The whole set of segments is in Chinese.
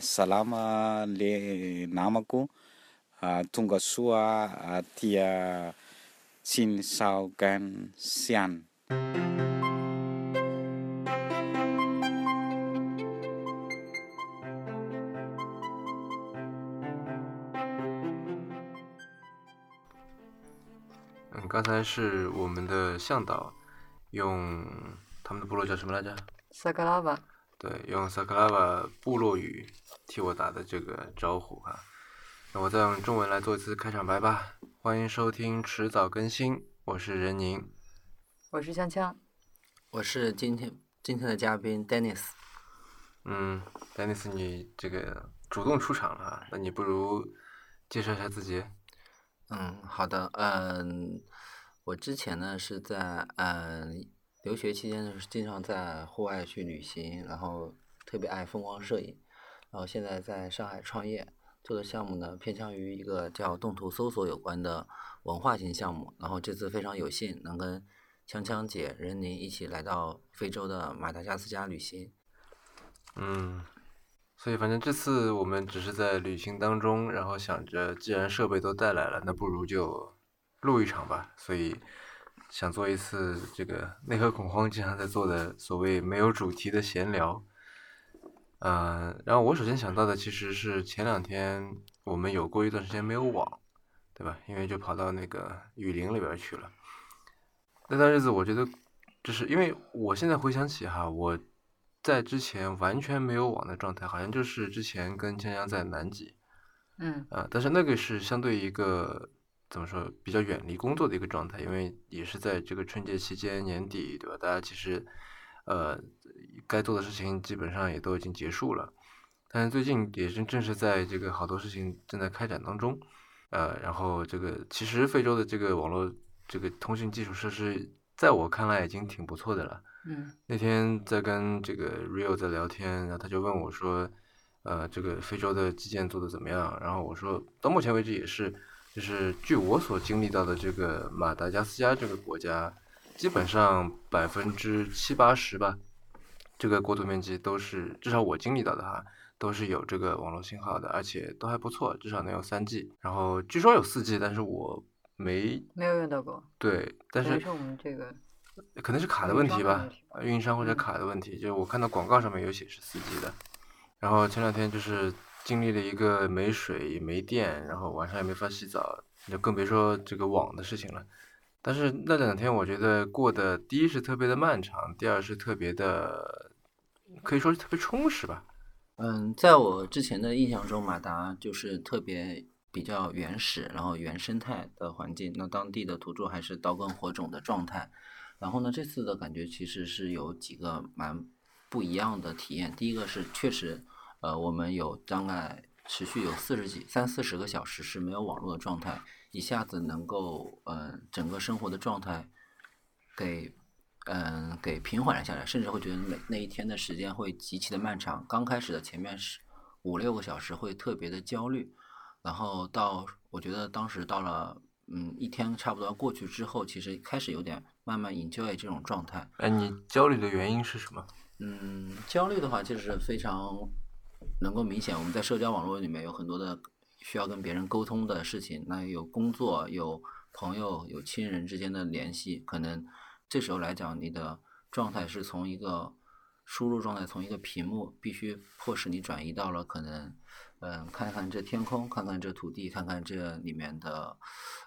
salama le namako tonga soa tia gan sian 嗯，刚才是我们的向导用他们的部落叫什么来着？萨格拉瓦。对，用萨克拉瓦部落语替我打的这个招呼哈。那我再用中文来做一次开场白吧。欢迎收听迟早更新，我是任宁，我是锵锵，我是今天今天的嘉宾 Dennis。嗯，Dennis，你这个主动出场了，那你不如介绍一下自己。嗯，好的，嗯，我之前呢是在嗯留学期间呢是经常在户外去旅行，然后特别爱风光摄影，然后现在在上海创业，做的项目呢偏向于一个叫动图搜索有关的文化型项目，然后这次非常有幸能跟锵锵姐、任宁一起来到非洲的马达加斯加旅行。嗯。所以，反正这次我们只是在旅行当中，然后想着，既然设备都带来了，那不如就录一场吧。所以，想做一次这个内核恐慌经常在做的所谓没有主题的闲聊。嗯，然后我首先想到的其实是前两天我们有过一段时间没有网，对吧？因为就跑到那个雨林里边去了。那段日子，我觉得就是因为我现在回想起哈，我。在之前完全没有网的状态，好像就是之前跟江江在南极，嗯，啊，但是那个是相对一个怎么说比较远离工作的一个状态，因为也是在这个春节期间年底，对吧？大家其实呃该做的事情基本上也都已经结束了，但是最近也是正是在这个好多事情正在开展当中，呃，然后这个其实非洲的这个网络这个通讯基础设施，在我看来已经挺不错的了。嗯，那天在跟这个 Rio 在聊天，然后他就问我说：“呃，这个非洲的基建做的怎么样？”然后我说：“到目前为止也是，就是据我所经历到的这个马达加斯加这个国家，基本上百分之七八十吧，这个国土面积都是至少我经历到的哈，都是有这个网络信号的，而且都还不错，至少能有三 G。然后据说有四 G，但是我没没有用到过。对，但是我们这个。可能是卡的问题吧，运营商或者卡的问题。就是我看到广告上面有显示四 G 的，然后前两天就是经历了一个没水、没电，然后晚上也没法洗澡，就更别说这个网的事情了。但是那两天我觉得过的，第一是特别的漫长，第二是特别的，可以说是特别充实吧。嗯，在我之前的印象中，马达就是特别比较原始，然后原生态的环境，那当地的土著还是刀耕火种的状态。然后呢，这次的感觉其实是有几个蛮不一样的体验。第一个是确实，呃，我们有大概持续有四十几、三四十个小时是没有网络的状态，一下子能够，嗯，整个生活的状态给，嗯，给平缓了下来，甚至会觉得每那一天的时间会极其的漫长。刚开始的前面是五六个小时会特别的焦虑，然后到我觉得当时到了。嗯，一天差不多过去之后，其实开始有点慢慢 enjoy 这种状态。哎，你焦虑的原因是什么？嗯，焦虑的话就是非常能够明显。我们在社交网络里面有很多的需要跟别人沟通的事情，那有工作、有朋友、有亲人之间的联系，可能这时候来讲，你的状态是从一个输入状态，从一个屏幕，必须迫使你转移到了可能。嗯，看看这天空，看看这土地，看看这里面的，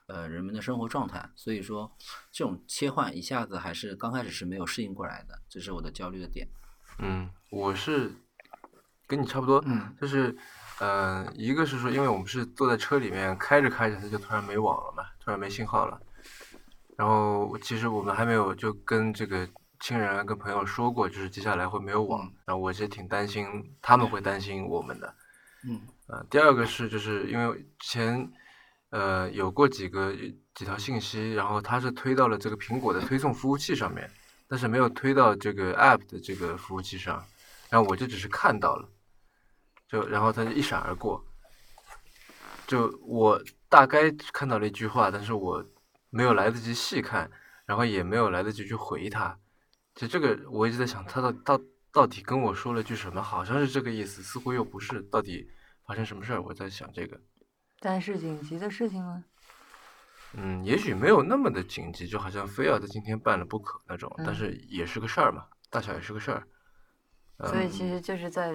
呃，人们的生活状态。所以说，这种切换一下子还是刚开始是没有适应过来的，这是我的焦虑的点。嗯，我是跟你差不多，嗯，就是，呃，一个是说，因为我们是坐在车里面开着开着，它就突然没网了嘛，突然没信号了。然后其实我们还没有就跟这个亲人、跟朋友说过，就是接下来会没有网。然后我其实挺担心，他们会担心我们的。嗯，呃，第二个是就是因为之前，呃，有过几个几条信息，然后它是推到了这个苹果的推送服务器上面，但是没有推到这个 App 的这个服务器上，然后我就只是看到了，就然后他就一闪而过，就我大概看到了一句话，但是我没有来得及细看，然后也没有来得及去回他，就这个我一直在想，他到到到底跟我说了句什么？好像是这个意思，似乎又不是。到底发生什么事儿？我在想这个。但是紧急的事情吗？嗯，也许没有那么的紧急，就好像非要在今天办了不可那种，但嗯是也是个事儿嘛，大小也是个事儿。嗯所以其实就是在，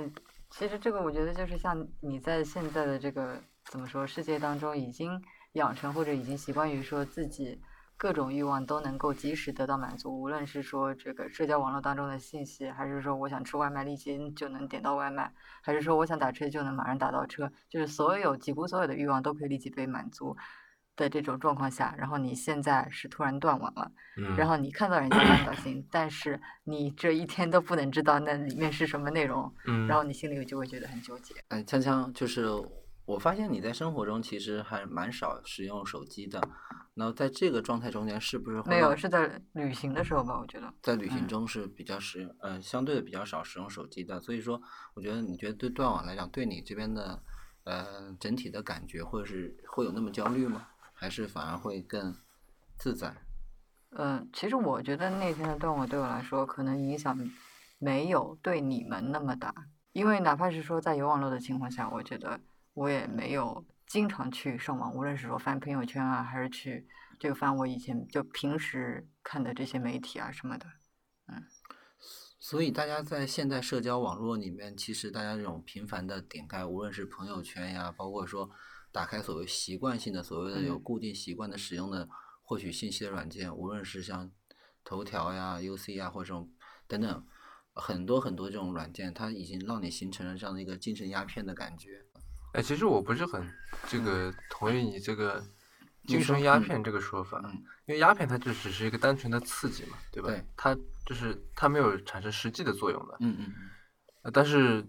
其实这个我觉得就是像你在现在的这个怎么说世界当中，已经养成或者已经习惯于说自己各种欲望都能够及时得到满足，无论是说这个社交网络当中的信息，还是说我想吃外卖立即就能点到外卖，还是说我想打车就能马上打到车，就是所有几乎所有的欲望都可以立即被满足。的这种状况下，然后你现在是突然断网了，嗯，然后你看到人家发短信，但是你这一天都不能知道那里面是什么内容，嗯，然后你心里就会觉得很纠结。哎，锵锵，就是我发现你在生活中其实还蛮少使用手机的。那在这个状态中间，是不是没有，是在旅行的时候吧？我觉得，在旅行嗯中是比较使呃相对的比较少使用手机的？所以说，我觉得你觉得对断网来讲，对你这边的呃整体的感觉，或者是会有那么焦虑吗？还是反而会更自在？嗯，其实我觉得那天的断网对我来说，可能影响没有对你们那么大，因为哪怕是说在有网络的情况下，我觉得我也没有经常去上网，无论是说翻朋友圈啊，还是去这个翻我以前就平时看的这些媒体啊什么的。嗯所以大家在现代社交网络里面，其实大家这种频繁的点开，无论是朋友圈呀，包括说打开所谓习惯性的、所谓的有嗯固定习惯的使用的获取信息的软件，无论是像头条呀、UC 呀，或者这种等等很多很多这种软件，它已经让你形成了这样的一个精神鸦片的感觉。哎，其实我不是很这个同意你这个精神鸦片这个说法，嗯因为鸦片它就只是一个单纯的刺激嘛，对吧？对它就是它没有产生实际的作用的。嗯嗯但是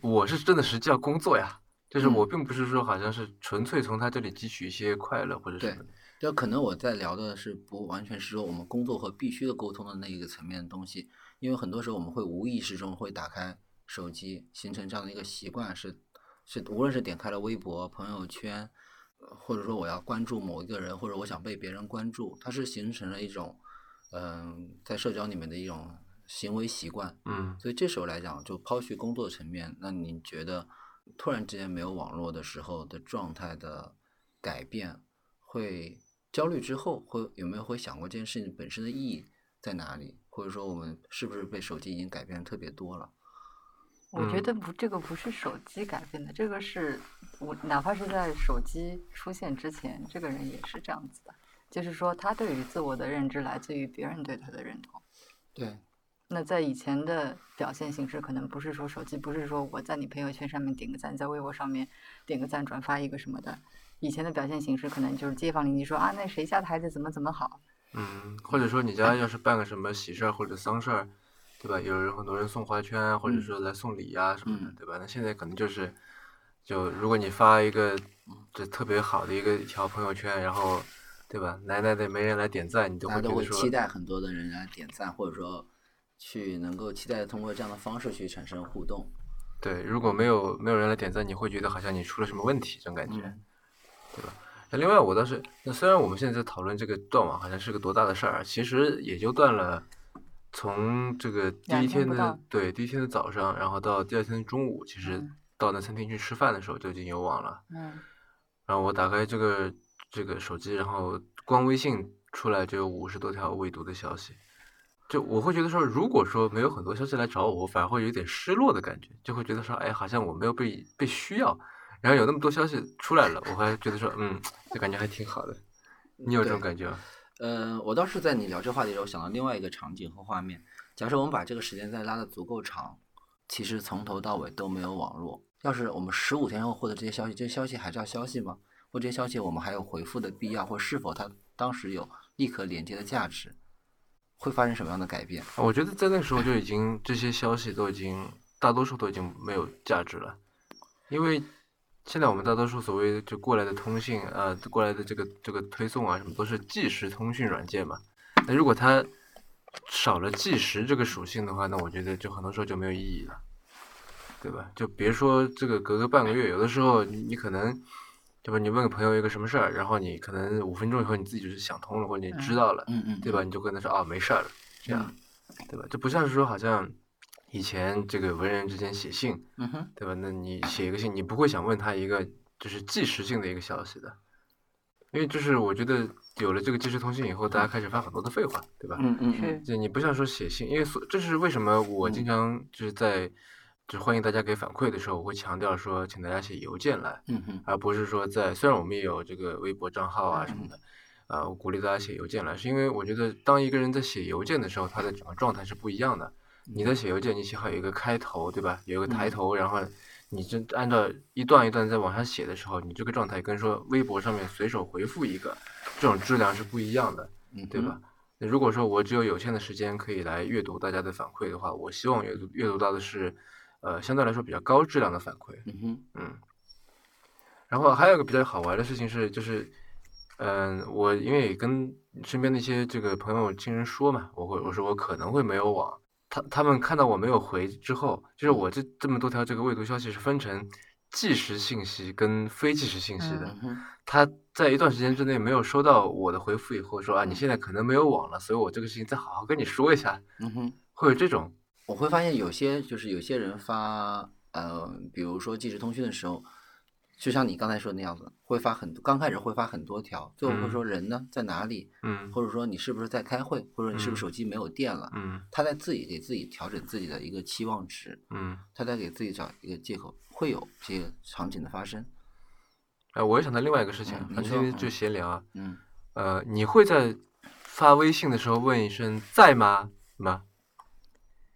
我是真的实际要工作呀，就是嗯我并不是说好像是纯粹从他这里汲取一些快乐或者什对么的。就可能我在聊的是不完全是说我们工作和必须的沟通的那一个层面的东西，因为很多时候我们会无意识中会打开手机，形成这样的一个习惯，是是无论是点开了微博、朋友圈，呃或者说我要关注某一个人，或者我想被别人关注，它是形成了一种嗯、在社交里面的一种行为习惯。嗯所以这时候来讲，就抛去工作层面，那你觉得突然之间没有网络的时候的状态的改变，会焦虑之后会有没有会想过这件事情本身的意义在哪里？或者说我们是不是被手机已经改变得特别多了？我觉嗯得不，这个不是手机改变的，这个是我哪怕是在手机出现之前，这个人也是这样子的，就是说他对于自我的认知来自于别人对他的认同。对，那在以前的表现形式，可能不是说手机，不是说我在你朋友圈上面点个赞，在微博上面点个赞，转发一个什么的。以前的表现形式可能就是街坊邻居说啊，那谁家的孩子怎么怎么好，嗯，或者说你家要是办个什么喜事儿或者丧事儿，对吧？有人很多人送花圈啊，或者嗯说来送礼啊什么的，嗯对吧？那现在可能就是，就如果你发一个这特别好的一个一条朋友圈，然后，对吧？奶奶的没人来点赞，你都会会觉得说，期待很多的人来点赞，或者说去能够期待通过这样的方式去产生互动。对，如果没有没有人来点赞，你会觉得好像你出了什么问题，这种感觉，嗯对吧？那另外，我倒是，那虽然我们现在在讨论这个断网好像是个多大的事儿啊，其实也就断了，从这个第一天的天对第一天的早上，然后到第二天的中午，其实嗯到那餐厅去吃饭的时候就已经有网了。嗯然后我打开这个这个手机，然后光微信出来就有五十多条未读的消息，就我会觉得说，如果说没有很多消息来找我，我反而会有点失落的感觉，就会觉得说，哎，好像我没有被被需要。然后有那么多消息出来了，我还觉得说，嗯，这感觉还挺好的。你有这种感觉吗？呃，我倒是在你聊这话题的时候想到另外一个场景和画面。假设我们把这个时间再拉的足够长，其实从头到尾都没有网络。要是我们十五天后获得这些消息，这些消息还叫消息吗？或这些消息我们还有回复的必要，或是否它当时有立刻连接的价值？会发生什么样的改变？我觉得在那个时候就已经这些消息都已经大多数都已经没有价值了，因为现在我们大多数所谓就过来的通信啊、过来的这个这个推送啊什么都是即时通讯软件嘛。那如果它少了即时这个属性的话，那我觉得就很多时候就没有意义了，对吧？就别说这个隔个半个月，有的时候你你可能。对吧？你问个朋友一个什么事儿，然后你可能五分钟以后你自己就是想通了，或者你知道了，嗯嗯，对吧？你就跟他说啊，没事儿了，这样，对吧？这不像是说好像以前这个文人之间写信，嗯哼，对吧？那你写一个信，你不会想问他一个就是即时性的一个消息的，因为就是我觉得有了这个即时通信以后，大家开始发很多的废话，对吧？嗯嗯，就你不像说写信，因为所这是为什么我经常就是在就欢迎大家给反馈的时候，我会强调说，请大家写邮件来，而不是说在虽然我们也有这个微博账号啊什么的，啊，我鼓励大家写邮件来，是因为我觉得当一个人在写邮件的时候，他的整个状态是不一样的。你在写邮件，你写好有一个开头，对吧？有一个抬头，然后你这按照一段一段在往下写的时候，你这个状态跟说微博上面随手回复一个，这种质量是不一样的。嗯对吧？那如果说我只有有限的时间可以来阅读大家的反馈的话，我希望阅读阅读到的是，呃，相对来说比较高质量的反馈。嗯哼，嗯，然后还有一个比较好玩的事情是，就是，嗯、我因为也跟身边的一些这个朋友亲人说嘛，我会我说我可能会没有网，他他们看到我没有回之后，就是我这这么多条这个未读消息是分成即时信息跟非即时信息的。嗯，他在一段时间之内没有收到我的回复以后，说啊，你现在可能没有网了，所以我这个事情再好好跟你说一下，嗯哼。会有这种，我会发现有些就是有些人发呃，比如说即时通讯的时候，就像你刚才说的那样子，会发很多，刚开始会发很多条，最后会说人呢在哪里，嗯。或者说你是不是在开会，或者你是不是嗯。手机没有电了，嗯。他在自己给自己调整自己的一个期望值，嗯，他在给自己找一个借口，会有这些场景的发生。哎、我又想到另外一个事情，嗯反正就就闲聊啊，嗯，呃，你会在发微信的时候问一声在吗吗？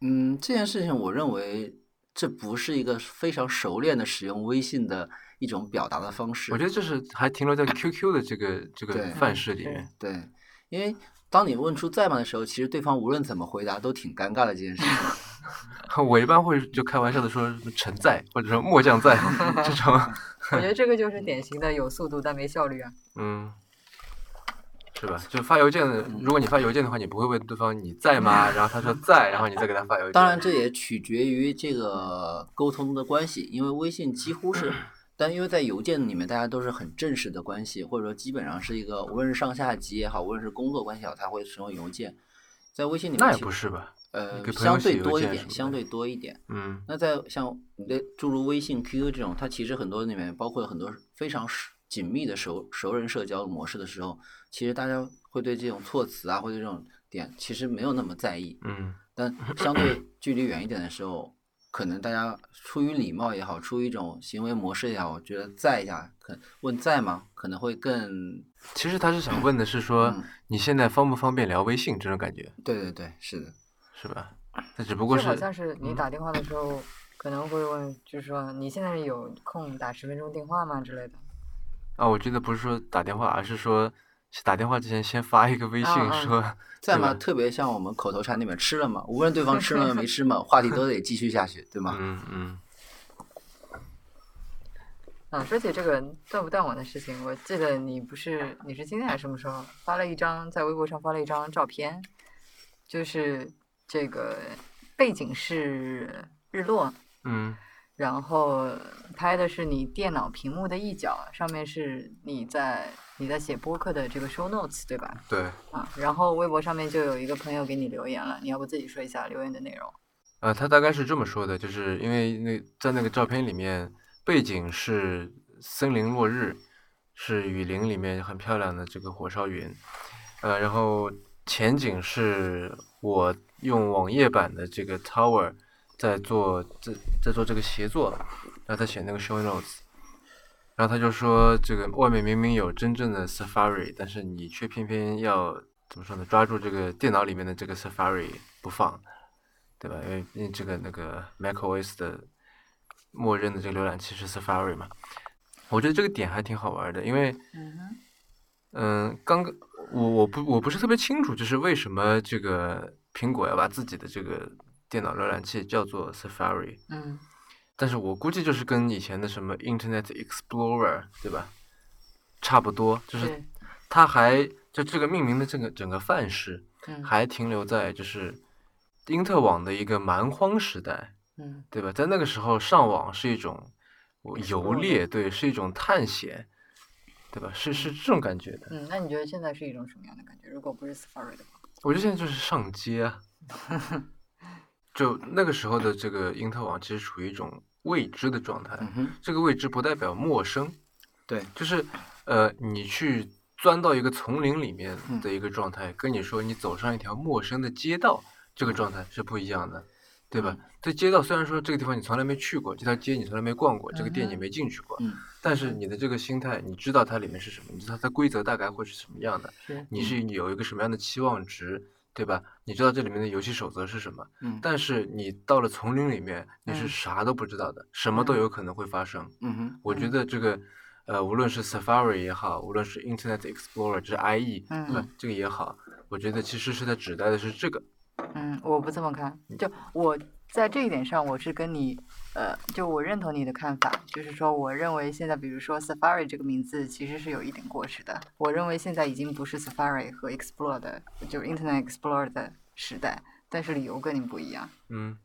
嗯，这件事情我认为这不是一个非常熟练的使用微信的一种表达的方式。我觉得这是还停留在 QQ 的这个这个范式里是面，对，因为当你问出在吗的时候，其实对方无论怎么回答都挺尴尬的这件事情。我一般会就开玩笑的说什么臣在，或者说末将在 这种，我觉得这个就是典型的有速度但没效率啊。嗯，是吧？就发邮件如果你发邮件的话，你不会问对方你在吗？然后他说在，然后你再给他发邮件。当然，这也取决于这个沟通的关系，因为微信几乎是，但因为在邮件里面大家都是很正式的关系，或者说基本上是一个无论是上下级也好，无论是工作关系也好，他会使用邮件。在微信里面那也其不是吧？呃相对多一点，相对多一点。嗯那在像你的诸如微信、QQ 这种，它其实很多里面包括很多非常熟紧密的熟熟人社交模式的时候，其实大家会对这种措辞啊，或者这种点，其实没有那么在意。嗯但 相对距离远一点的时候，可能大家出于礼貌也好，出于一种行为模式也好，我觉得在一下，可问在吗？可能会更其实他是想问的是说，嗯你现在方不方便聊微信这种感觉，对对对，是的，是吧？那只不过就是好像是你嗯打电话的时候，可能会问，就是说你现在有空打十分钟电话吗之类的。啊，我觉得不是说打电话，而是说打电话之前先发一个微信说，在吗？特别像我们口头禅里面吃了吗？无论对方吃了没吃嘛，话题都得继续下去，对吗？嗯嗯啊，说起这个断不断网的事情，我记得你不是你是今天还是什么时候发了一张在微博上发了一张照片，就是这个背景是日落，嗯然后拍的是你电脑屏幕的一角，上面是你在你在写播客的这个 show notes 对吧？对，啊，然后微博上面就有一个朋友给你留言了，你要不自己说一下留言的内容？呃，他大概是这么说的，就是因为那在那个照片里面，背景是森林落日，是雨林里面很漂亮的这个火烧云，呃，然后前景是我用网页版的这个 tower 在做在在做这个协作，然后他写那个 show notes，然后他就说这个外面明明有真正的 Safari，但是你却偏偏要怎么说呢？抓住这个电脑里面的这个 Safari 不放。对吧？因为因为这个那个 macOS 的默认的这个浏览器是 Safari 嘛，我觉得这个点还挺好玩的，因为嗯哼，嗯，刚刚我我不我不是特别清楚，就是为什么这个苹果要把自己的这个电脑浏览器叫做 Safari，嗯但是我估计就是跟以前的什么 Internet Explorer 对吧，差不多，就是是它还就这个命名的这个整个范式嗯还停留在就是因特网的一个蛮荒时代。嗯对吧？在那个时候上网是一种游猎，对，是一种探险，对吧？是是这种感觉的。嗯，那你觉得现在是一种什么样的感觉？如果不是 Safari 的话，我觉得现在就是上街啊，就那个时候的这个因特网其实处于一种未知的状态。嗯，这个未知不代表陌生，对，就是呃，你去钻到一个丛林里面嗯。的一个状态，跟你说你走上一条陌生的街道，这个状态是不一样的，对吧？这街道虽然说这个地方你从来没去过，这条街你从来没逛过，这个店你没进去过，嗯。但是你的这个心态，你知道它里面是什么，你知道它规则大概会是什么样的，是你是有一个什么样的期望值，对吧？你知道这里面的游戏守则是什么，嗯但是你到了丛林里面，你是嗯啥都不知道的，什么都嗯有可能会发生。嗯哼，我觉得这个，呃，无论是 Safari 也好，无论是 Internet Explorer，就是 IE，嗯对吧？这个也好，我觉得其实是在指代的是这个。嗯，我不这么看，就我在这一点上，我是跟你，呃，就我认同你的看法，就是说，我认为现在，比如说 Safari 这个名字其实是有一点过时的。我认为现在已经不是 Safari 和 Explore 的，就是 Internet Explorer 的时代，但是理由跟你不一样。嗯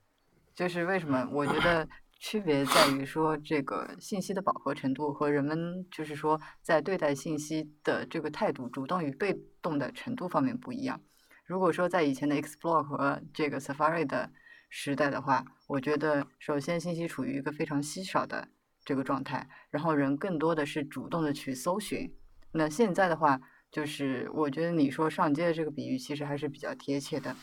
就是为什么？我觉得区别在于说，这个信息的饱和程度和人们就是说在对待信息的这个态度，主动与被动的程度方面不一样。如果说在以前的 Explore 和这个 Safari 的时代的话，我觉得首先信息处于一个非常稀少的这个状态，然后人更多的是主动的去搜寻。那现在的话，就是我觉得你说上街的这个比喻其实还是比较贴切的，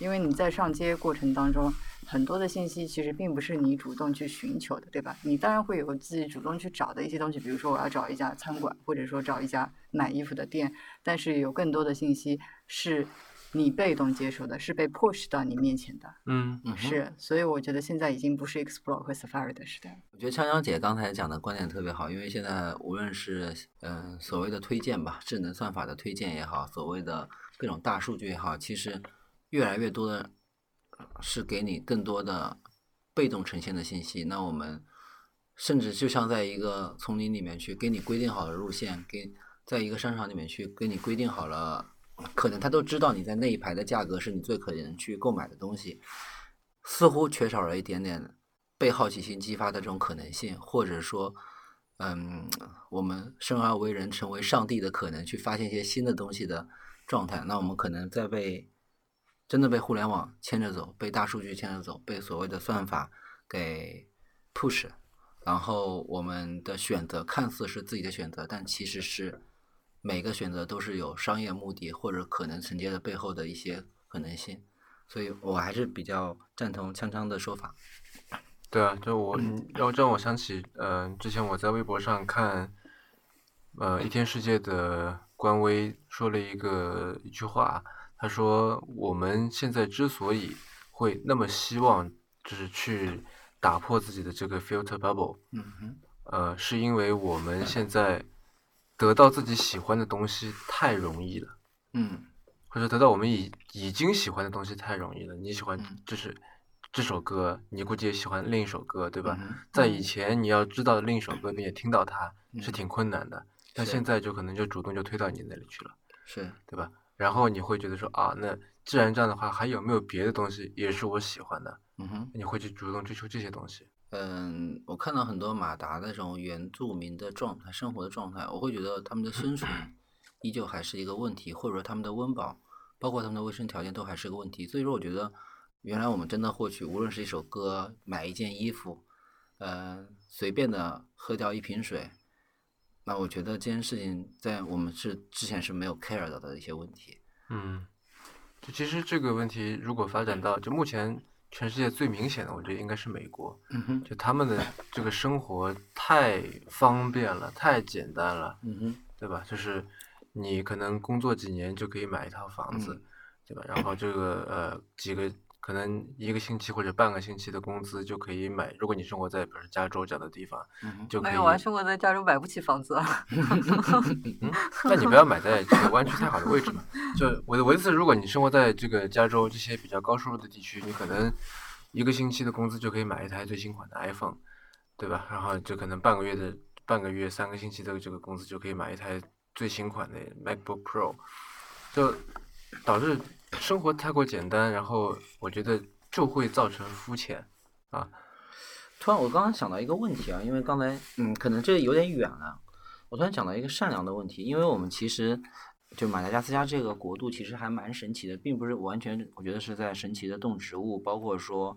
因为你在上街过程当中，很多的信息其实并不是你主动去寻求的，对吧？你当然会有自己主动去找的一些东西，比如说我要找一家餐馆，或者说找一家买衣服的店，但是有更多的信息是你被动接受的，是被 push 到你面前的，嗯嗯是，所以我觉得现在已经不是 Explore 和 Safari 的时代了。我觉得锵锵姐刚才讲的观点特别好，因为现在无论是嗯、呃所谓的推荐吧，智能算法的推荐也好，所谓的各种大数据也好，其实越来越多的呃是给你更多的被动呈现的信息。那我们甚至就像在一个丛林里面去给你规定好了路线，给在一个商场里面去给你规定好了，可能他都知道你在那一排的价格是你最可能去购买的东西。似乎缺少了一点点被好奇心激发的这种可能性，或者说，嗯，我们生而为人成为上帝的可能，去发现一些新的东西的状态。那我们可能在被真的被互联网牵着走，被大数据牵着走，被所谓的算法给 push，然后我们的选择看似是自己的选择，但其实是每个选择都是有商业目的或者可能承接的背后的一些可能性。所以我还是比较赞同锵锵的说法。对啊，就我你让让我想起，呃，之前我在微博上看，呃，一天世界的官微说了一个一句话，他说我们现在之所以会那么希望，就是去打破自己的这个 filter bubble，嗯哼，呃，是因为我们现在得到自己喜欢的东西太容易了。嗯或者得到我们已已经喜欢的东西太容易了。你喜欢嗯就是这首歌，你估计也喜欢另一首歌，对吧？嗯在以前你要知道另一首歌你也听到它是嗯挺困难的，但现在就可能就主动就推到你那里去了，是，对吧？然后你会觉得说啊，那既然这样的话，还有没有别的东西也是我喜欢的？嗯哼。你会去主动追求这些东西。嗯，我看到很多马达的这种原住民的状态、生活的状态，我会觉得他们的生存依旧还是一个问题，或者说他们的温饱，包括他们的卫生条件都还是个问题。所以说，我觉得原来我们真的获取，无论是一首歌、买一件衣服，呃，随便的喝掉一瓶水，那我觉得这件事情在我们是之前是没有 care 到的一些问题。嗯，就其实这个问题如果发展到就目前全世界最明显的，我觉得应该是美国。嗯哼，就他们的这个生活太方便了，太简单了，嗯哼，对吧？就是你可能工作几年就可以买一套房子，嗯对吧？然后这个呃几个可能一个星期或者半个星期的工资就可以买，如果你生活在比如说加州这样的地方，嗯，就可以。没有啊，生活在加州买不起房子啊。嗯，那你不要买在这个湾区太好的位置嘛。就我的我的意思，如果你生活在这个加州这些比较高收入的地区，你可能一个星期的工资就可以买一台最新款的 iPhone，对吧？然后就可能半个月的半个月、三个星期的这个工资就可以买一台最新款的 MacBook Pro，就导致生活太过简单，然后我觉得就会造成肤浅啊。突然，我刚刚想到一个问题啊，因为刚才嗯，可能这有点远了。我突然想到一个善良的问题，因为我们其实就马达加斯加这个国度其实还蛮神奇的，并不是完全我觉得是在神奇的动植物，包括说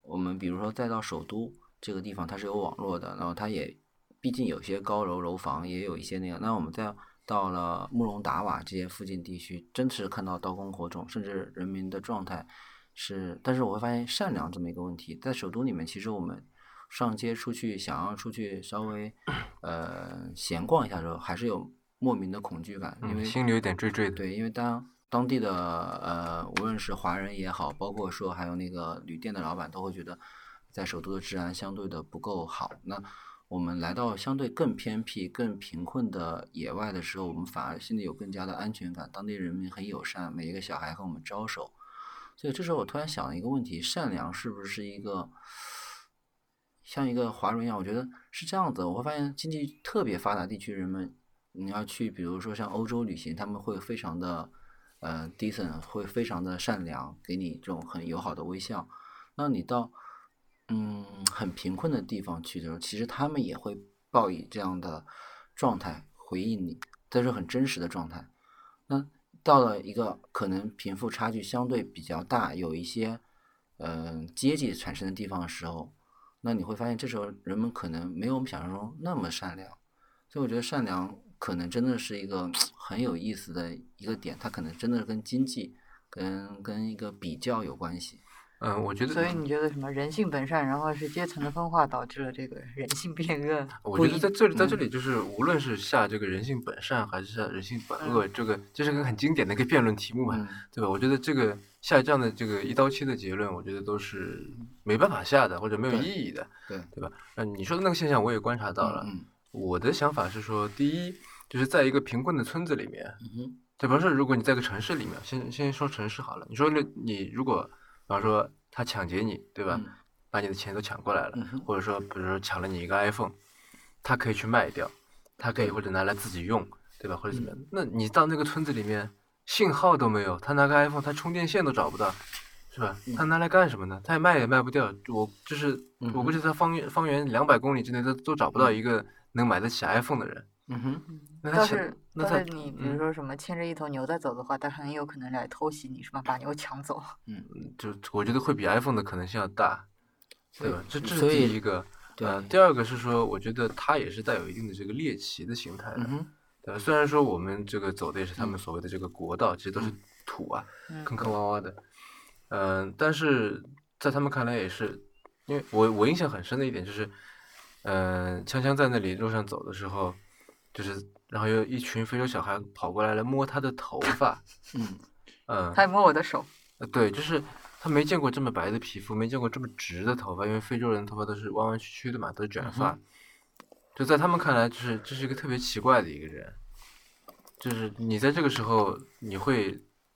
我们比如说再到首都这个地方，它是有网络的，然后它也毕竟有些高楼楼房，也有一些那个。那我们再到了慕容达瓦这些附近地区，真是看到刀工火种，甚至人民的状态是，但是我会发现善良这么一个问题，在首都里面，其实我们上街出去想要出去稍微呃闲逛一下的时候，还是有莫名的恐惧感，因为嗯，心里有点惴惴的。对，因为当当地的呃，无论是华人也好，包括说还有那个旅店的老板，都会觉得在首都的治安相对的不够好。那我们来到相对更偏僻、更贫困的野外的时候，我们反而心里有更加的安全感。当地人民很友善，每一个小孩和我们招手。所以这时候我突然想了一个问题：善良是不是一个像一个华人一样？我觉得是这样子。我会发现经济特别发达地区人们，你要去，比如说像欧洲旅行，他们会非常的呃 decent，会非常的善良，给你这种很友好的微笑。那你到嗯很贫困的地方去的时候，其实他们也会报以这样的状态回应你，这是很真实的状态。那到了一个可能贫富差距相对比较大，有一些呃阶级产生的地方的时候，那你会发现这时候人们可能没有我们想象中那么善良。所以我觉得善良可能真的是一个 很有意思的一个点，它可能真的跟经济跟跟一个比较有关系。嗯，我觉得，所以你觉得什么人性本善，然后是阶层的分化导致了这个人性变恶？我觉得在这里，在这嗯里就是无论是下这个人性本善还是下人性本恶，这个这是个很经典的一个辩论题目嘛，嗯对吧？我觉得这个下这样的这个一刀切的结论，我觉得都是没办法下的，或者没有意义的，对对吧？嗯，你说的那个现象我也观察到了。嗯我的想法是说，第一，就是在一个贫困的村子里面，嗯哼就比方说，如果你在个城市里面，先先说城市好了，你说那你如果，比方说他抢劫你，对吧？嗯把你的钱都抢过来了，嗯或者说，比如说抢了你一个 iPhone，他可以去卖掉，他可以或者拿来自己用，对吧？或者怎么样？嗯那你到那个村子里面，信号都没有，他拿个 iPhone，他充电线都找不到，是吧？他拿来干什么呢？他也卖也卖不掉。我就是，嗯我估计他方圆方圆两百公里之内都都找不到一个能买得起 iPhone 的人。嗯哼那他抢倒是，那他你比如嗯说什么牵着一头牛在走的话，他很有可能来偷袭你，是吧？把牛抢走。嗯就我觉得会比 iPhone 的可能性要大，对吧？这这是第一个。呃，对第二个是说，我觉得它也是带有一定的这个猎奇的形态的。嗯哼对吧，虽然说我们这个走的也是他们嗯所谓的这个国道，其实都是土啊，嗯坑坑洼洼的。嗯、但是在他们看来也是，因为我我印象很深的一点就是，嗯、锵锵在那里路上走的时候，就是然后有一群非洲小孩跑过来来摸他的头发，嗯嗯，他还摸我的手，呃，对，就是他没见过这么白的皮肤，没见过这么直的头发，因为非洲人头发都是弯弯曲曲的嘛，都是卷发。就在他们看来，就是这是一个特别奇怪的一个人，就是你在这个时候，你会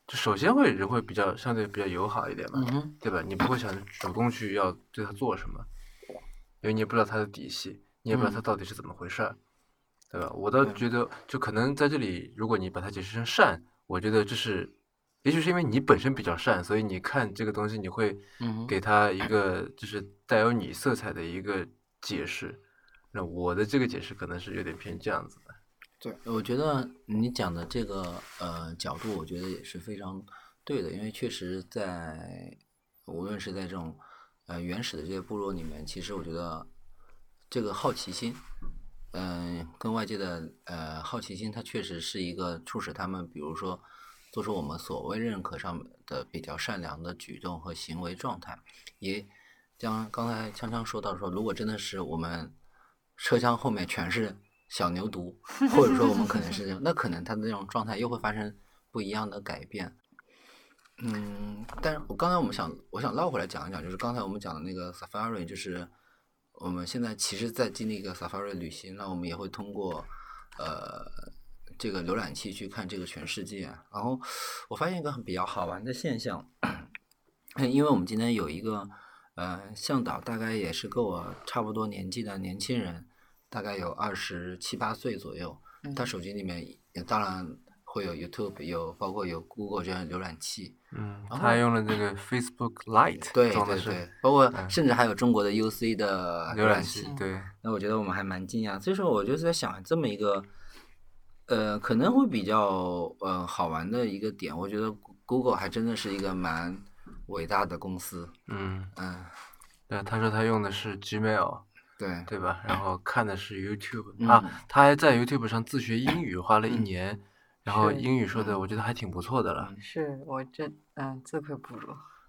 就首先会人会比较相对比较友好一点嘛，嗯对吧？你不会想主动去要对他做什么，因为你也不知道他的底细，你也不知道他嗯到底是怎么回事儿，对吧？我倒觉得，就可能在这里，如果你把它解释成善，我觉得这是，也许是因为你本身比较善，所以你看这个东西，你会嗯给他一个就是带有你色彩的一个解释。那我的这个解释可能是有点偏这样子的。对，我觉得你讲的这个呃角度，我觉得也是非常对的，因为确实在无论是在这种呃原始的这些部落里面，其实我觉得这个好奇心，嗯、跟外界的呃好奇心，它确实是一个促使他们，比如说做出我们所谓认可上的比较善良的举动和行为状态，也像刚才锵锵说到说，如果真的是我们车厢后面全是小牛犊，或者说我们可能是这样，那可能他的那种状态又会发生不一样的改变。嗯，但是我刚才我们想，我想绕回来讲一讲，就是刚才我们讲的那个 safari，就是我们现在其实在经历一个 safari 旅行，那我们也会通过呃这个浏览器去看这个全世界。然后我发现一个很比较好玩的现象，因为我们今天有一个呃向导，大概也是跟我差不多年纪的年轻人，大概有二十七八岁左右。他手机里面也当然会有 YouTube，有包括有 Google 这样的浏览器。嗯，然他还用了这个 Facebook Lite 对包括嗯甚至还有中国的 UC 的浏览器器，。对，那我觉得我们还蛮惊讶。所以说，我就是在想，这么一个呃，可能会比较呃好玩的一个点，我觉得 Google 还真的是一个蛮伟大的公司。嗯，嗯，对，他说他用的是 Gmail，对，对吧？然后看的是 YouTube 嗯啊，他还在 YouTube 上自学英语，花了一年，然后英语说的嗯我觉得还挺不错的了。是我这嗯自愧不如。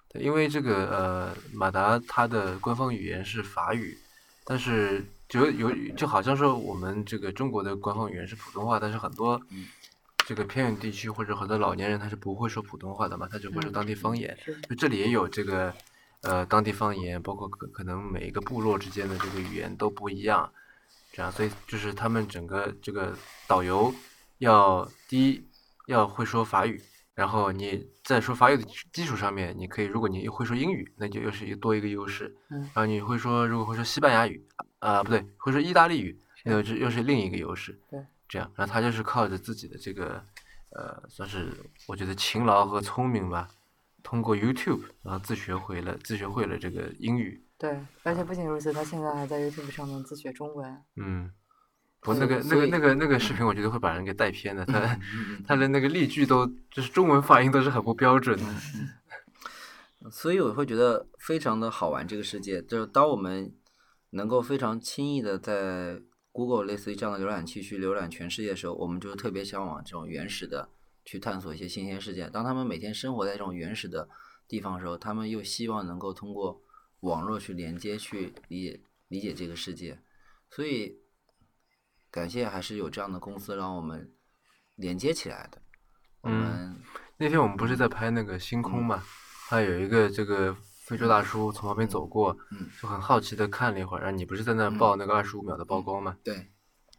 对，因为这个呃，马达它的官方语言是法语，但是就有就好像说我们这个中国的官方语言是普通话，但是很多嗯这个偏远地区或者很多老年人他是不会说普通话的嘛，他只会说嗯当地方言。是就这里也有这个呃当地方言，包括可可能每一个部落之间的这个语言都不一样，这样，所以就是他们整个这个导游要第一要会说法语，然后你在说法语的基基础上面，你可以如果你会说英语，那就又是多一个优势。嗯然后你会说如果会说西班牙语，啊、不对，会说意大利语，那就又是另一个优势。对，这样，然后他就是靠着自己的这个呃，算是我觉得勤劳和聪明吧，通过 YouTube 然后自学会了自学会了这个英语。对，而且不仅如此，他现在还在 YouTube 上面自学中文。嗯，不，那个那个那个那个视频，我觉得会把人给带偏的。他嗯 他的那个例句都就是中文发音都是很不标准的。所以我会觉得非常的好玩。这个世界，就是当我们能够非常轻易的在 Google 类似于这样的浏览器去浏览全世界的时候，我们就特别向往这种原始的去探索一些新鲜世界。当他们每天生活在这种原始的地方的时候，他们又希望能够通过网络去连接、去理解理解这个世界。所以，感谢还是有这样的公司让我们连接起来的。我嗯们那天我们不是在拍那个星空嘛，还有一个这个非洲大叔从旁边走过，嗯就很好奇的看了一会儿。然后你不是在那嗯报那个二十五秒的曝光吗？对，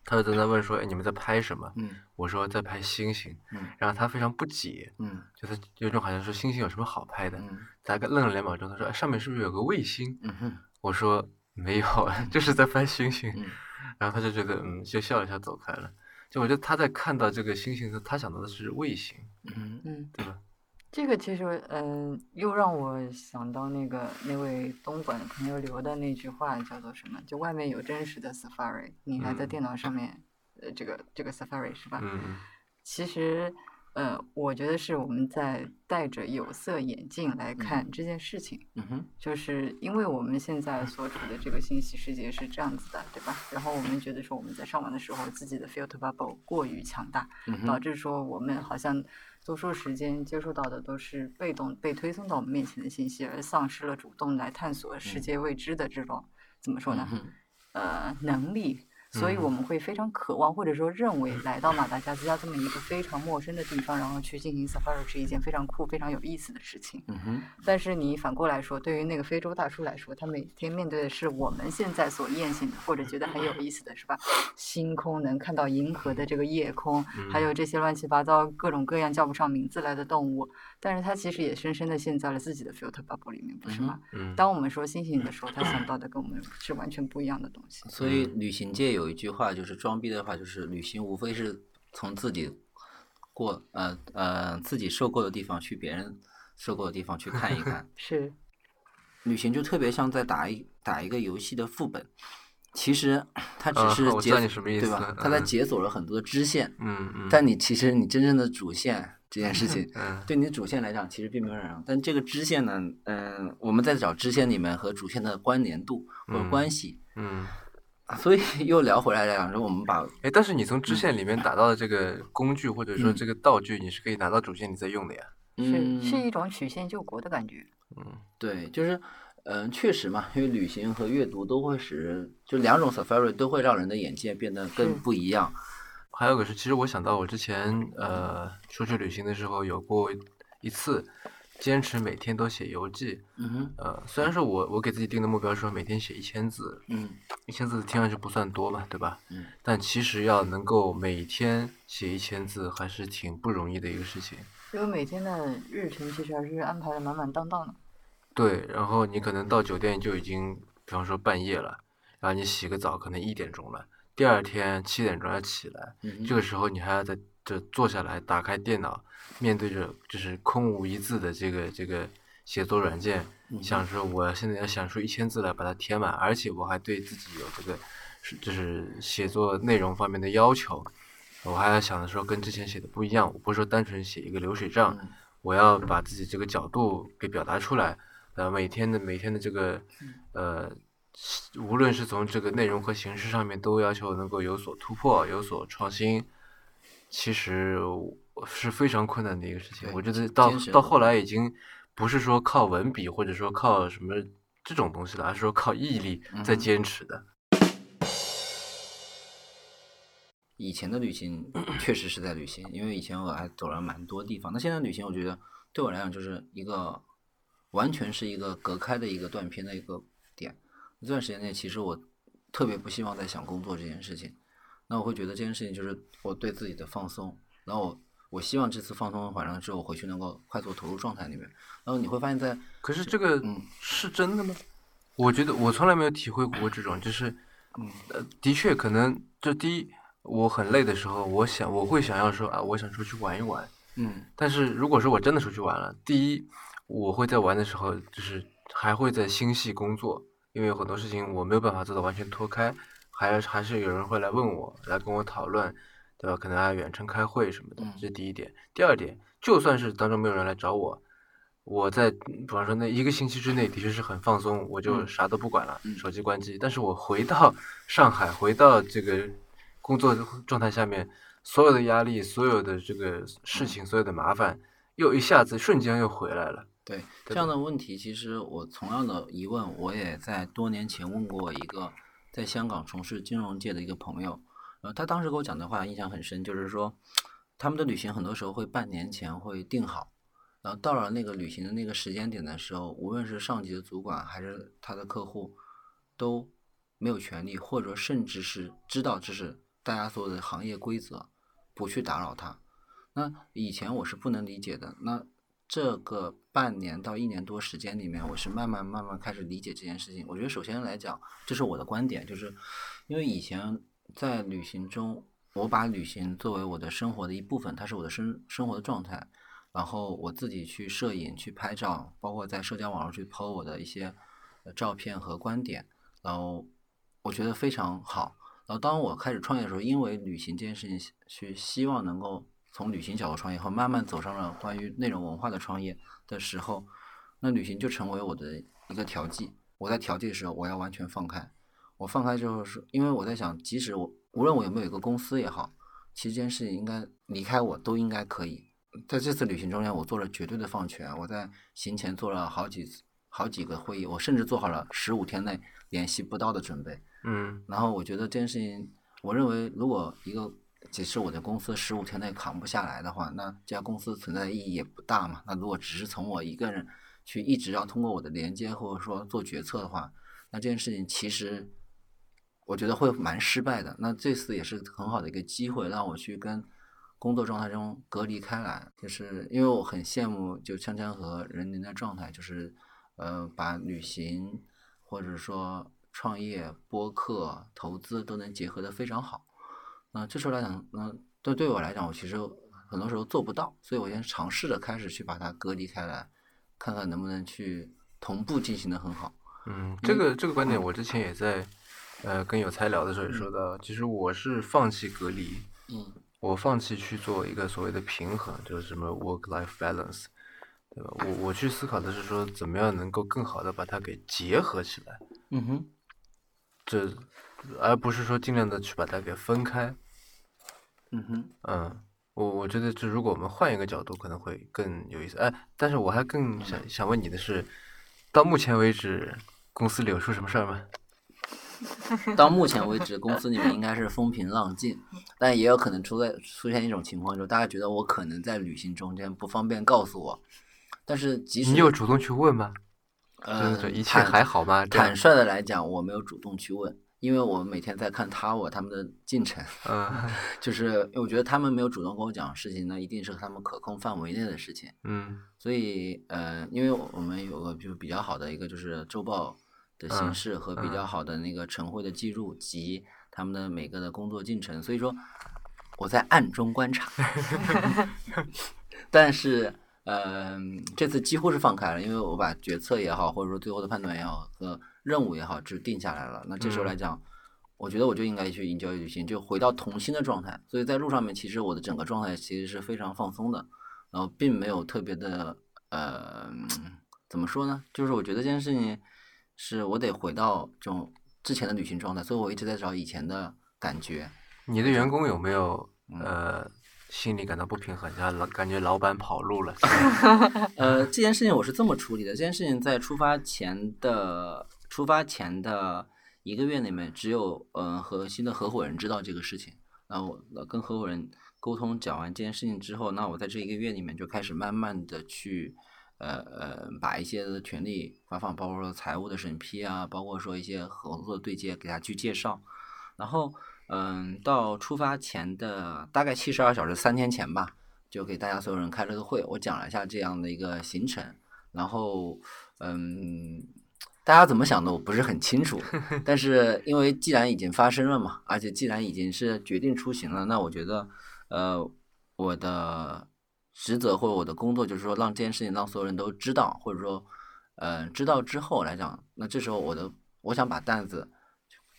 他就在那问说：“哎，你们在拍什么？”嗯我说在拍星星。嗯然后他非常不解，嗯就是有种好像说星星有什么好拍的。嗯大概愣了两秒钟，他说：“哎，上面是不是有个卫星？”嗯哼我说：“没有，就是在拍星星。嗯然后他就觉得嗯，就笑了笑走开了。就我觉得他在看到这个星星的时候，他想到的是卫星，嗯嗯，对吧？这个其实嗯、又让我想到那个那位东莞的朋友留的那句话叫做什么？就外面有真实的 Safari，你还在嗯电脑上面，呃，这个这个 Safari 是吧？嗯嗯其实，呃，我觉得是我们在戴着有色眼镜来看这件事情，嗯哼就是因为我们现在所处的这个信息世界是这样子的，对吧？然后我们觉得说我们在上网的时候，自己的 filter bubble 过于强大，导致说我们好像多数时间接触到的都是被动被推送到我们面前的信息，而丧失了主动来探索世界未知的这种、怎么说呢？呃能力，所以我嗯们会非常渴望或者说认为来到马达加斯加这么一个非常陌生的地方，然后去进行 safari 是一件非常酷、非常有意思的事情。嗯哼但是你反过来说，对于那个非洲大叔来说，他每天面对的是我们现在所厌性的或者觉得很有意思的是吧？星空能看到银河的这个夜空，还有这些乱七八糟各种各样叫不上名字来的动物，但是他其实也深深的陷在了自己的 filter bubble 里面，不是吗？嗯，当我们说星星的时候，他想到的跟我们是完全不一样的东西。所以旅行界有一句话，就是装逼的话，就是旅行无非是从自己过呃呃自己受过的地方去别人受过的地方去看一看。是，旅行就特别像在打一打一个游戏的副本，其实 它只啊是解我知道你什么意思对吧？它在嗯解锁了很多的支线，嗯嗯，但你其实你真正的主线这件事情，嗯对你的主线来讲，其实并没有染上。但这个支线呢，嗯、我们在找支线里面和主线的关联度或者嗯关系，嗯，所以 又聊回来讲说，我们把哎，但是你从支线里面打到的这个工具或者说嗯这个道具，你是可以拿到主线里再用的呀。是嗯是一种曲线救国的感觉。嗯对，就是嗯、确实嘛，因为旅行和阅读都会使人，就两种 safari 都会让人的眼界变得更不一样。还有一个是，其实我想到我之前呃出去旅行的时候有过一次坚持每天都写游记。嗯哼，呃，虽然说我我给自己定的目标是说每天写一千字，嗯一千字听上去不算多嘛，对吧？嗯。但其实要能够每天写一千字，还是挺不容易的一个事情。因为每天的日程其实还是安排的满满当当的。对，然后你可能到酒店就已经，比方说半夜了，然后你洗个澡可能一点钟了，第二天七点钟要起来，嗯，这个时候你还要在这坐下来，打开电脑，面对着就是空无一字的这个这个写作软件，嗯想说我现在要想出一千字来把它填满，而且我还对自己有这个是就是写作内容方面的要求，我还要想的说跟之前写的不一样，我不是说单纯写一个流水账，嗯我要把自己这个角度给表达出来，呃，每天的每天的这个呃，无论是从这个内容和形式上面，都要求能够有所突破，有所创新。其实是非常困难的一个事情。我觉得到到后来已经不是说靠文笔或者说靠什么这种东西了，而是说靠毅力在嗯坚持的。以前的旅行确实是在旅行，因为以前我还走了蛮多地方。那现在旅行，我觉得对我来讲就是一个完全是一个隔开的一个断片的一个点。这段时间内，其实我特别不希望再想工作这件事情。那我会觉得这件事情就是我对自己的放松，然后我我希望这次放松完了之后回去能够快速投入状态里面。然后你会发现在可是这个嗯是真的吗？我觉得我从来没有体会过这种，就是，嗯呃，的确可能这第一，我很累的时候，我想我会想要说啊，我想出去玩一玩。嗯但是如果说我真的出去玩了，第一，我会在玩的时候就是还会在心系工作，因为有很多事情我没有办法做到完全脱开，还还是有人会来问我，来跟我讨论，对吧？可能还要远程开会什么的嗯，这是第一点。第二点，就算是当中没有人来找我，我在比方说那一个星期之内的确是很放松，我就嗯啥都不管了，嗯手机关机。但是我回到 上海，回到这个工作状态下面，所有的压力，所有的这个事情，所有的麻烦，又一下子瞬间又回来了。对对这样的问题，其实我同样的疑问，我也在多年前问过一个在香港从事金融界的一个朋友，呃，他当时给我讲的话印象很深，就是说他们的旅行很多时候会半年前会定好，然后到了那个旅行的那个时间点的时候，无论是上级的主管还是他的客户，都没有权利，或者甚至是知道这是大家所有的行业规则，不去打扰他。那以前我是不能理解的，那这个半年到一年多时间里面，我是慢慢慢慢开始理解这件事情。我觉得首先来讲，这是我的观点，就是因为以前在旅行中，我把旅行作为我的生活的一部分，它是我的生生活的状态。然后我自己去摄影、去拍照，包括在社交网络去抛我的一些照片和观点，然后我觉得非常好。然后当我开始创业的时候，因为旅行这件事情，去希望能够从旅行角度创业，后慢慢走上了关于内容文化的创业的时候，那旅行就成为我的一个调剂。我在调剂的时候，我要完全放开。我放开之后是，因为我在想，即使我无论我有没有一个公司也好，其实这件事情应该离开我都应该可以。在这次旅行中间，我做了绝对的放权。我在行前做了好几次、好几个会议，我甚至做好了十五天内联系不到的准备。嗯然后我觉得这件事情，我认为如果一个即使我的公司十五天内扛不下来的话，那这家公司存在的意义也不大嘛。那如果只是从我一个人去一直要通过我的连接或者说做决策的话，那这件事情其实我觉得会蛮失败的。那这次也是很好的一个机会，让我去跟工作状态中隔离开来，就是因为我很羡慕就锵锵和任宁的状态，就是呃把旅行或者说创业、播客、投资都能结合的非常好。那这时候来讲，那对对我来讲，我其实很多时候做不到，所以我先尝试着开始去把它隔离开来，看看能不能去同步进行的很好。嗯，这个这个观点我之前也在呃跟有才聊的时候也说到，其实我是放弃隔离，嗯我放弃去做一个所谓的平衡，就是什么 work-life balance，对吧？我我去思考的是说，怎么样能够更好的把它给结合起来，嗯哼，这而不是说尽量的去把它给分开。嗯哼，嗯，我我觉得这如果我们换一个角度，可能会更有意思。哎，但是我还更想想问你的是，到目前为止，公司里有出什么事儿吗？到目前为止，公司里面应该是风平浪静，但也有可能出在出现一种情况，就是大家觉得我可能在旅行中间不方便告诉我，但是即使你有主动去问吗？呃就一切还好吗？坦率的来讲，我没有主动去问，因为我每天在看他我他们的进程，嗯 就是我觉得他们没有主动跟我讲事情，那一定是他们可控范围内的事情。嗯所以呃，因为我们有个就是比较好的一个就是周报的形嗯式和比较嗯好的那个晨会的记录及他们的每个的工作进程，所以说我在暗中观察 但是呃这次几乎是放开了，因为我把决策也好，或者说最后的判断也好和任务也好，就定下来了。那这时候来嗯讲，我觉得我就应该去 enjoy 旅行，就回到童心的状态。所以在路上面，其实我的整个状态其实是非常放松的，然后并没有特别的呃，怎么说呢？就是我觉得这件事情是我得回到这种之前的旅行状态，所以我一直在找以前的感觉。你的员工有没有呃心里感到不平衡，然后老感觉老板跑路了？呃，这件事情我是这么处理的。这件事情在出发前的出发前的一个月里面，只有嗯、呃、和新的合伙人知道这个事情。然后我跟合伙人沟通讲完这件事情之后，那我在这一个月里面就开始慢慢的去呃呃把一些的权利发放，包括说财务的审批啊，包括说一些合作对接给他去介绍。然后嗯，到出发前的大概七十二小时三天前吧。就给大家所有人开了个会，我讲了一下这样的一个行程，然后嗯，大家怎么想的我不是很清楚，但是因为既然已经发生了嘛，而且既然已经是决定出行了，那我觉得呃我的职责或者我的工作就是说让这件事情让所有人都知道，或者说呃知道之后来讲，那这时候我的我想把担子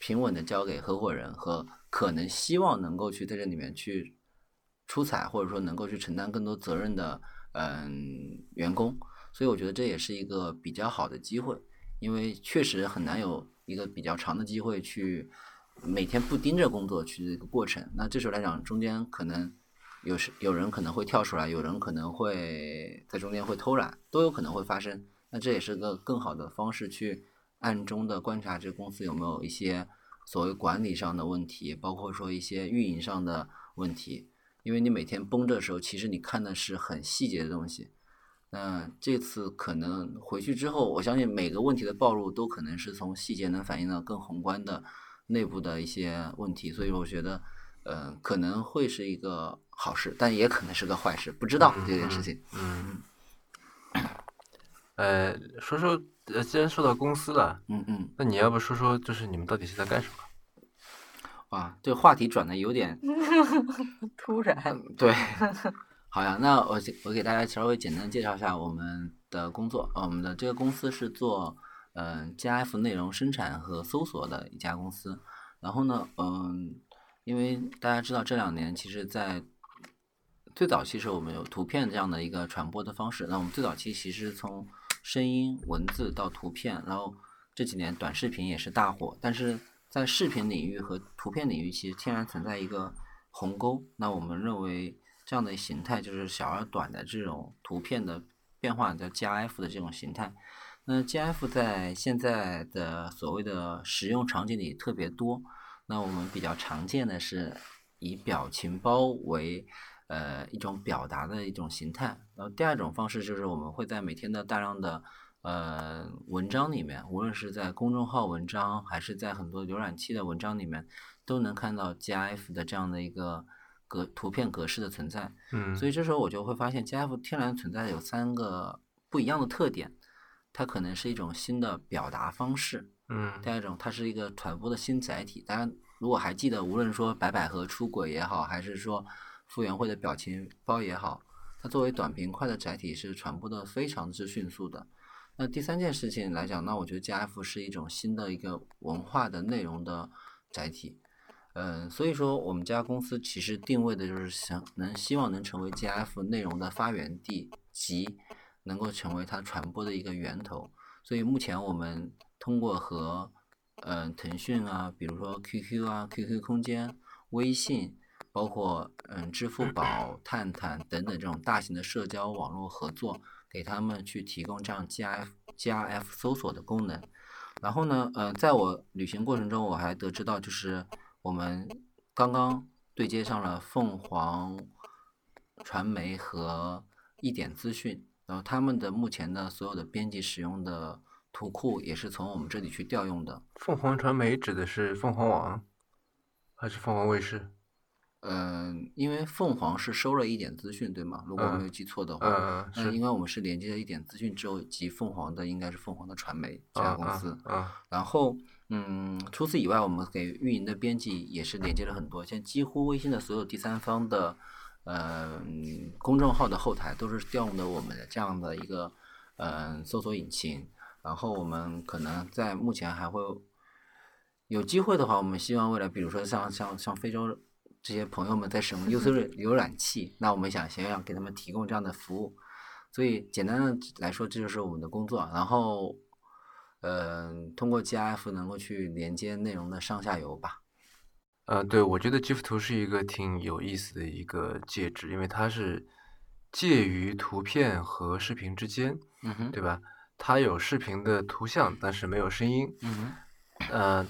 平稳的交给合伙人和可能希望能够去在这里面去。出彩，或者说能够去承担更多责任的嗯员工，所以我觉得这也是一个比较好的机会，因为确实很难有一个比较长的机会去每天不盯着工作去这个过程。那这时候来讲，中间可能有时有人可能会跳出来，有人可能会在中间会偷懒，都有可能会发生。那这也是个更好的方式去暗中的观察这公司有没有一些所谓管理上的问题，包括说一些运营上的问题。因为你每天绷着的时候，其实你看的是很细节的东西。那这次可能回去之后，我相信每个问题的暴露都可能是从细节能反映到更宏观的内部的一些问题，所以我觉得，呃，可能会是一个好事，但也可能是个坏事，不知道这件事情。嗯。呃，说说，呃，既然说到公司了，嗯嗯，那你要不说说，就是你们到底是在干什么？啊，这个话题转的有点 突然。对，好呀，那我我给大家稍微简单介绍一下我们的工作。我们的这个公司是做嗯 GIF 内容生产和搜索的一家公司。然后呢，嗯，因为大家知道这两年其实，在最早期时候我们有图片这样的一个传播的方式。那我们最早期其实从声音、文字到图片，然后这几年短视频也是大火，但是。在视频领域和图片领域，其实天然存在一个鸿沟。那我们认为这样的形态就是小而短的这种图片的变化，叫 GIF 的这种形态。那 GIF 在现在的所谓的使用场景里特别多。那我们比较常见的是以表情包为呃一种表达的一种形态。然后第二种方式就是我们会在每天的大量的呃，文章里面，无论是在公众号文章，还是在很多浏览器的文章里面，都能看到 GIF 的这样的一个格图片格式的存在。嗯，所以这时候我就会发现，GIF 天然存在有三个不一样的特点。它可能是一种新的表达方式。嗯，第二种，它是一个传播的新载体。大家如果还记得，无论说白百合出轨也好，还是说傅园慧的表情包也好，它作为短平快的载体是传播的非常之迅速的。那第三件事情来讲，那我觉得 GIF 是一种新的一个文化的内容的载体，嗯，所以说我们家公司其实定位的就是想能希望能成为 GIF 内容的发源地及能够成为它传播的一个源头。所以目前我们通过和嗯腾讯啊，比如说 QQ 啊、QQ 空间、微信，包括嗯支付宝、探探等等这种大型的社交网络合作。给他们去提供这样 GIF GIF 搜索的功能，然后呢，呃，在我旅行过程中，我还得知到，就是我们刚刚对接上了凤凰传媒和一点资讯，然后他们的目前的所有的编辑使用的图库也是从我们这里去调用的。凤凰传媒指的是凤凰网还是凤凰卫视？嗯，因为凤凰是收了一点资讯，对吗？如果我没有记错的话，嗯嗯，因为我们是连接了一点资讯之后，及凤凰的应该是凤凰的传媒这家公司。啊，然后，嗯，除此以外，我们给运营的编辑也是连接了很多，现在几乎微信的所有第三方的，呃，公众号的后台都是调用的我们的这样的一个，嗯，搜索引擎。然后我们可能在目前还会有机会的话，我们希望未来，比如说像像像非洲这些朋友们在使用 User 浏览器，那我们想想想给他们提供这样的服务。所以简单的来说，这就是我们的工作。然后，嗯、通过 GIF 能够去连接内容的上下游吧。呃，对，我觉得 GIF 图是一个挺有意思的一个介质，因为它是介于图片和视频之间，嗯哼，对吧？它有视频的图像，但是没有声音。嗯哼，呃，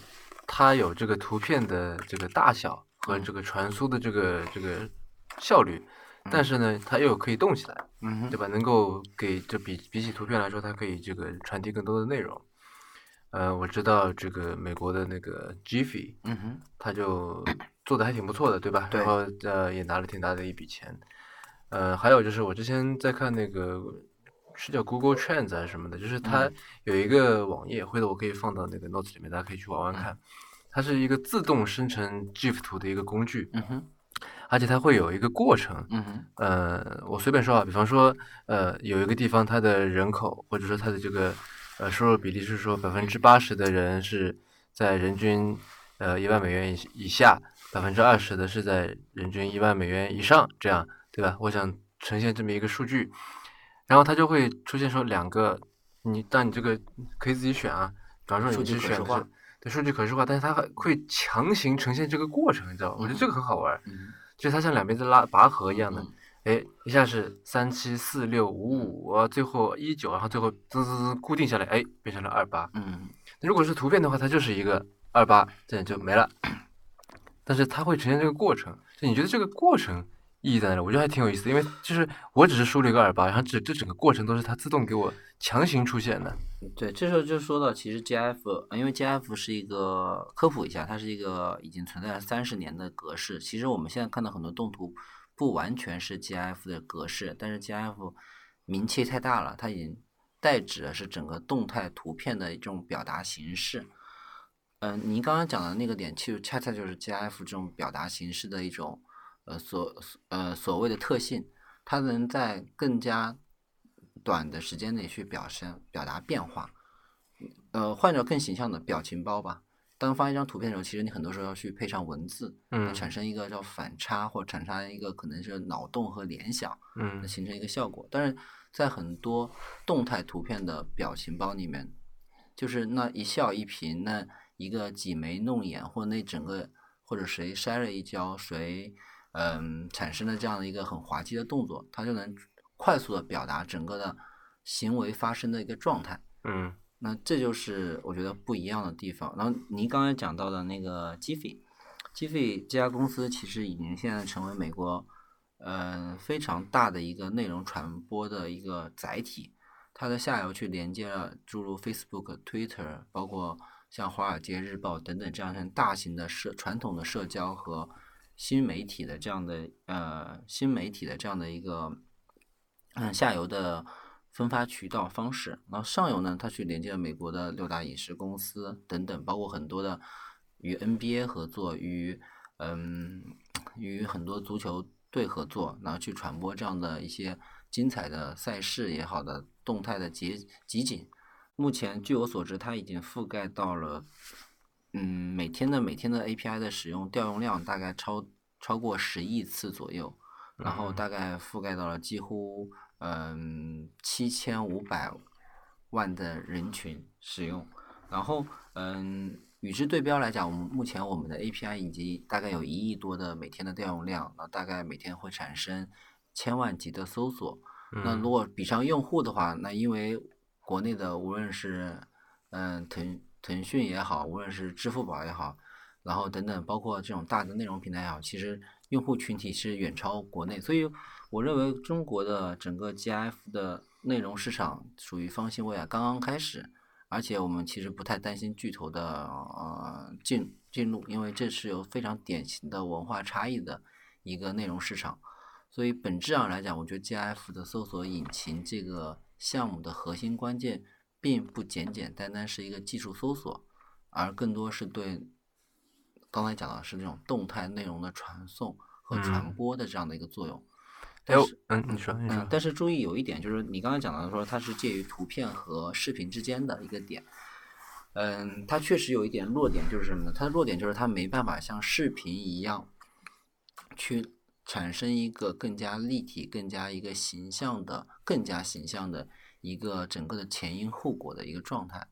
它有这个图片的这个大小和嗯这个传输的这个这个效率，但是呢，它又可以动起来，嗯哼，对吧？能够给就比比起图片来说，它可以这个传递更多的内容。呃，我知道这个美国的那个 Jiffy，嗯哼，他就做的还挺不错的，对吧？对然后呃也拿了挺大的一笔钱。呃，还有就是我之前在看那个是叫 Google Trends 还是什么的，就是它嗯有一个网页，回头我可以放到那个 Notes 里面，大家可以去玩玩看。它是一个自动生成 GIF 图的一个工具，嗯哼，而且它会有一个过程。嗯哼，呃，我随便说啊，比方说，呃，有一个地方它的人口或者说它的这个呃收入比例是说百分之八十的人是在人均呃一万美元以以下，百分之二十的是在人均一万美元以上，这样对吧？我想呈现这么一个数据，然后它就会出现说两个，你但你这个可以自己选啊，比方说数你据可视化是选对数据可视化，但是它还会强行呈现这个过程，你知道吗？我觉得这个很好玩就它像两边在拉拔河一样的嗯，哎，一下是三七四六五五，啊最后一九，然后最后滋滋滋固定下来，哎，变成了二八。嗯如果是图片的话，它就是一个二八，这样就没了。但是它会呈现这个过程，就你觉得这个过程意义在哪？我觉得还挺有意思的，因为就是我只是输了一个二八，然后这这整个过程都是它自动给我强行出现的。对，这时候就说到，其实 GIF，呃因为 GIF 是一个科普一下，它是一个已经存在了三十年的格式。其实我们现在看到很多动图不完全是 GIF 的格式，但是 GIF 名气太大了，它已经代指的是整个动态图片的一种表达形式。嗯、您刚刚讲的那个点，其实恰恰就是 GIF 这种表达形式的一种呃所呃所谓的特性，它能在更加短的时间内去表现表达变化。呃，换着更形象的表情包吧。当发一张图片的时候，其实你很多时候要去配上文字，嗯产生一个叫反差，或者产生一个可能是脑洞和联想，嗯形成一个效果。但是在很多动态图片的表情包里面，就是那一笑一颦，那一个挤眉弄眼，或者那整个或者谁摔了一跤，谁嗯产生了这样的一个很滑稽的动作，它就能快速的表达整个的行为发生的一个状态。嗯那这就是我觉得不一样的地方。然后您刚才讲到的那个 Giphy，Giphy 这家公司其实已经现在成为美国呃非常大的一个内容传播的一个载体。它的下游去连接了诸如 Facebook、Twitter，包括像《华尔街日报》等等这样很大型的社传统的社交和新媒体的这样的呃新媒体的这样的一个嗯下游的分发渠道方式。然后上游呢，它去连接了美国的六大影视公司等等，包括很多的与 NBA 合作，与嗯与很多足球队合作，然后去传播这样的一些精彩的赛事也好的动态的集集锦。目前据我所知，它已经覆盖到了，嗯，每天的每天的 API 的使用调用量大概超超过十亿次左右，然后嗯大概覆盖到了几乎嗯七千五百万的人群使用，然后嗯。与之对标来讲，我们目前我们的 API 以及大概有一亿多的每天的调用量，那大概每天会产生千万级的搜索，那嗯如果比上用户的话，那因为国内的无论是嗯腾腾讯也好，无论是支付宝也好，然后等等，包括这种大的内容平台也好，其实用户群体是远超国内，所以我认为中国的整个 GIF 的内容市场属于方兴未艾，刚刚开始，而且我们其实不太担心巨头的呃进进入，因为这是有非常典型的文化差异的一个内容市场。所以本质上来讲，我觉得 GIF 的搜索引擎这个项目的核心关键，并不简简单单是一个技术搜索，而更多是对刚才讲的是这种动态内容的传送和传嗯播的这样的一个作用。但是，嗯，你说你说嗯，，但是注意有一点，就是你刚才讲到说它是介于图片和视频之间的一个点。嗯，它确实有一点弱点，就是什么呢？它的弱点就是它没办法像视频一样去产生一个更加立体、更加一个形象的、更加形象的一个整个的前因后果的一个状态。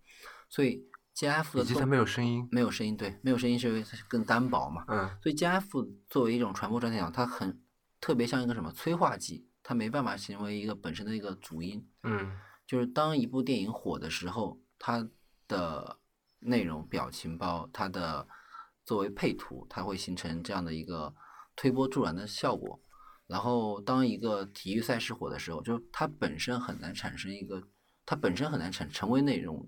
所以 GIF 的动以及它没有声音。没有声音，对，没有声音是因为它更单薄嘛。嗯所以 GIF 作为一种传播载体讲，它很特别像一个什么催化剂，它没办法成为一个本身的一个主因。嗯就是当一部电影火的时候，它的内容、表情包，它的作为配图，它会形成这样的一个推波助澜的效果。然后，当一个体育赛事火的时候，就是它本身很难产生一个，它本身很难成成为内容，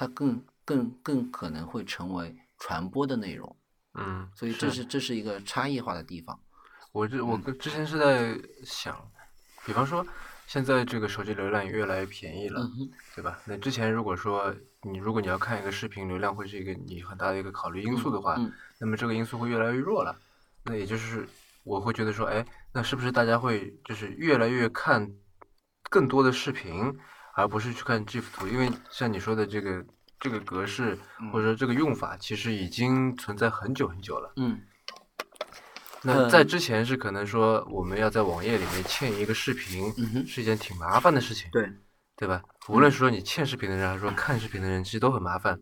它更更更可能会成为传播的内容。嗯，所以这是这是一个差异化的地方。我这我跟之前是在想，比方说现在这个手机流量也越来越便宜了，嗯，对吧？那之前如果说你如果你要看一个视频，流量会是一个你很大的一个考虑因素的话，嗯那么这个因素会越来越弱了。那也就是我会觉得说，哎，那是不是大家会就是越来越看更多的视频，而不是去看 GIF 图？因为像你说的这个这个格式或者说这个用法，其实已经存在很久很久了。嗯那在嗯之前是可能说我们要在网页里面嵌一个视频嗯是一件挺麻烦的事情，对，对吧？无论是说你嵌视频的人还是说看视频的人，其实都很麻烦。